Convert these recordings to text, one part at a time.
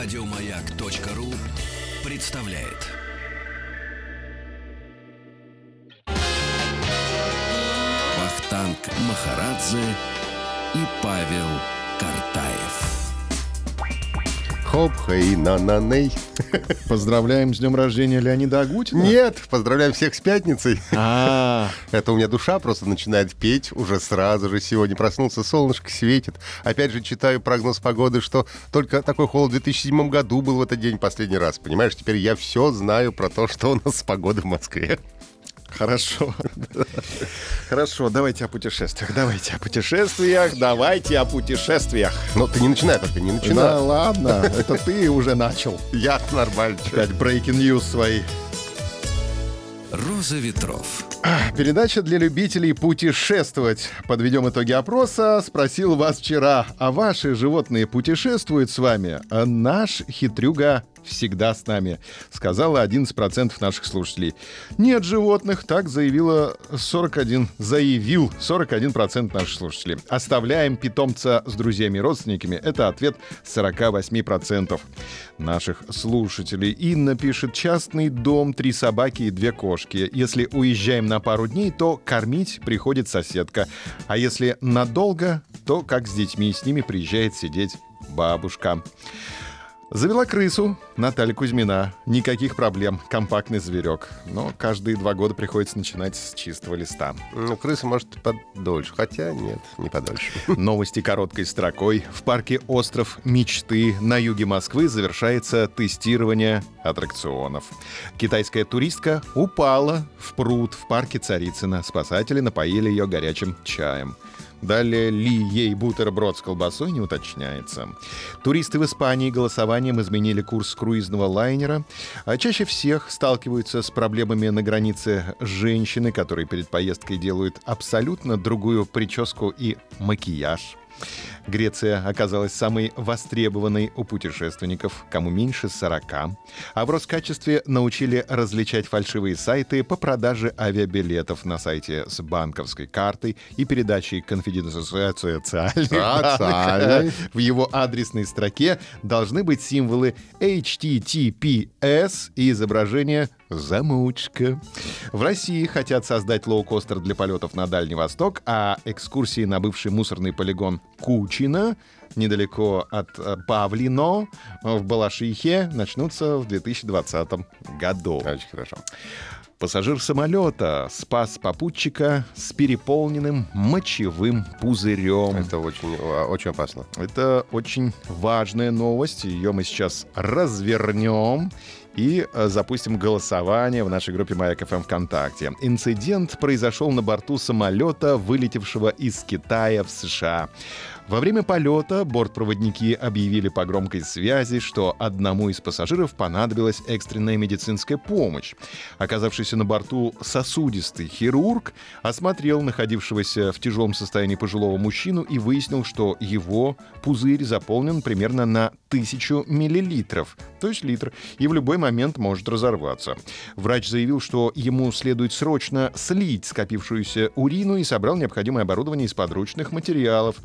Радиомаяк.ру представляет. Вахтанг Махарадзе и Павел Хоп, хей, на на ней. Поздравляем с днем рождения Леонида Агутина. Нет, поздравляем всех с пятницей. А, Это у меня душа просто начинает петь уже сразу же. Сегодня проснулся, солнышко светит. Опять же читаю прогноз погоды, что только такой холод в 2007 году был в этот день последний раз. Понимаешь, теперь я все знаю про то, что у нас с погодой в Москве. Хорошо. Хорошо, давайте о путешествиях. Давайте о путешествиях. Давайте о путешествиях. Но ты не начинай только, не Да начинай. ладно, это ты уже начал. Я нормально. Опять breaking news свои. Роза ветров. Передача для любителей путешествовать. Подведем итоги опроса. Спросил вас вчера, а ваши животные путешествуют с вами? Наш хитрюга всегда с нами, сказала 11% наших слушателей. Нет животных, так заявила 41, заявил 41% наших слушателей. Оставляем питомца с друзьями и родственниками. Это ответ 48% наших слушателей. Инна пишет, частный дом, три собаки и две кошки. Если уезжаем на пару дней, то кормить приходит соседка. А если надолго, то как с детьми, с ними приезжает сидеть бабушка. Завела крысу Наталья Кузьмина. Никаких проблем. Компактный зверек. Но каждые два года приходится начинать с чистого листа. Ну, крыса может подольше. Хотя нет, не подольше. Новости короткой строкой. В парке «Остров мечты» на юге Москвы завершается тестирование аттракционов. Китайская туристка упала в пруд в парке Царицына. Спасатели напоили ее горячим чаем. Далее ли ей бутерброд с колбасой не уточняется. Туристы в Испании голосованием изменили курс круизного лайнера. А чаще всех сталкиваются с проблемами на границе женщины, которые перед поездкой делают абсолютно другую прическу и макияж. Греция оказалась самой востребованной у путешественников, кому меньше 40. А в Роскачестве научили различать фальшивые сайты по продаже авиабилетов на сайте с банковской картой и передачей конфиденциальных. В его адресной строке должны быть символы HTTPS и изображение «Замучка». В России хотят создать лоукостер для полетов на Дальний Восток, а экскурсии на бывший мусорный полигон Кучина недалеко от э, Павлино в Балашихе начнутся в 2020 году. Очень хорошо. Пассажир самолета спас попутчика с переполненным мочевым пузырем. Это очень, очень опасно. Это очень важная новость. Ее мы сейчас развернем и э, запустим голосование в нашей группе Маяк ФМ ВКонтакте. Инцидент произошел на борту самолета, вылетевшего из Китая в США. Во время полета бортпроводники объявили по громкой связи, что одному из пассажиров понадобилась экстренная медицинская помощь. Оказавшийся на борту сосудистый хирург осмотрел находившегося в тяжелом состоянии пожилого мужчину и выяснил, что его пузырь заполнен примерно на тысячу миллилитров, то есть литр, и в любой момент может разорваться. Врач заявил, что ему следует срочно слить скопившуюся урину и собрал необходимое оборудование из подручных материалов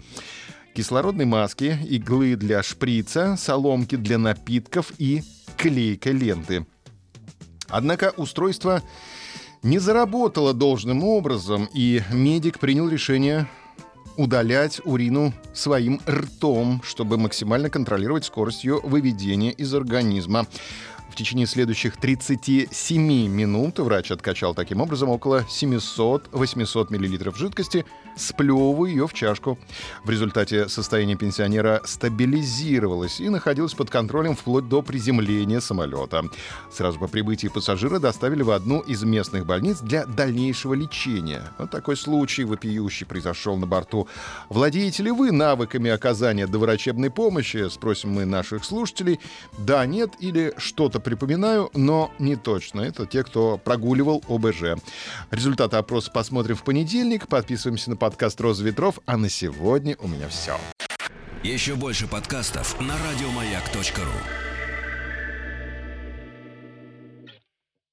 кислородной маски, иглы для шприца, соломки для напитков и клейка ленты. Однако устройство не заработало должным образом, и медик принял решение удалять урину своим ртом, чтобы максимально контролировать скорость ее выведения из организма. В течение следующих 37 минут врач откачал таким образом около 700-800 мл жидкости, сплевывая ее в чашку. В результате состояние пенсионера стабилизировалось и находилось под контролем вплоть до приземления самолета. Сразу по прибытии пассажира доставили в одну из местных больниц для дальнейшего лечения. Вот такой случай вопиющий произошел на борту. Владеете ли вы навыками оказания доврачебной помощи? Спросим мы наших слушателей. Да, нет или что-то припоминаю, но не точно. Это те, кто прогуливал ОБЖ. Результаты опроса посмотрим в понедельник. Подписываемся на подкаст «Роза ветров». А на сегодня у меня все. Еще больше подкастов на радиомаяк.ру.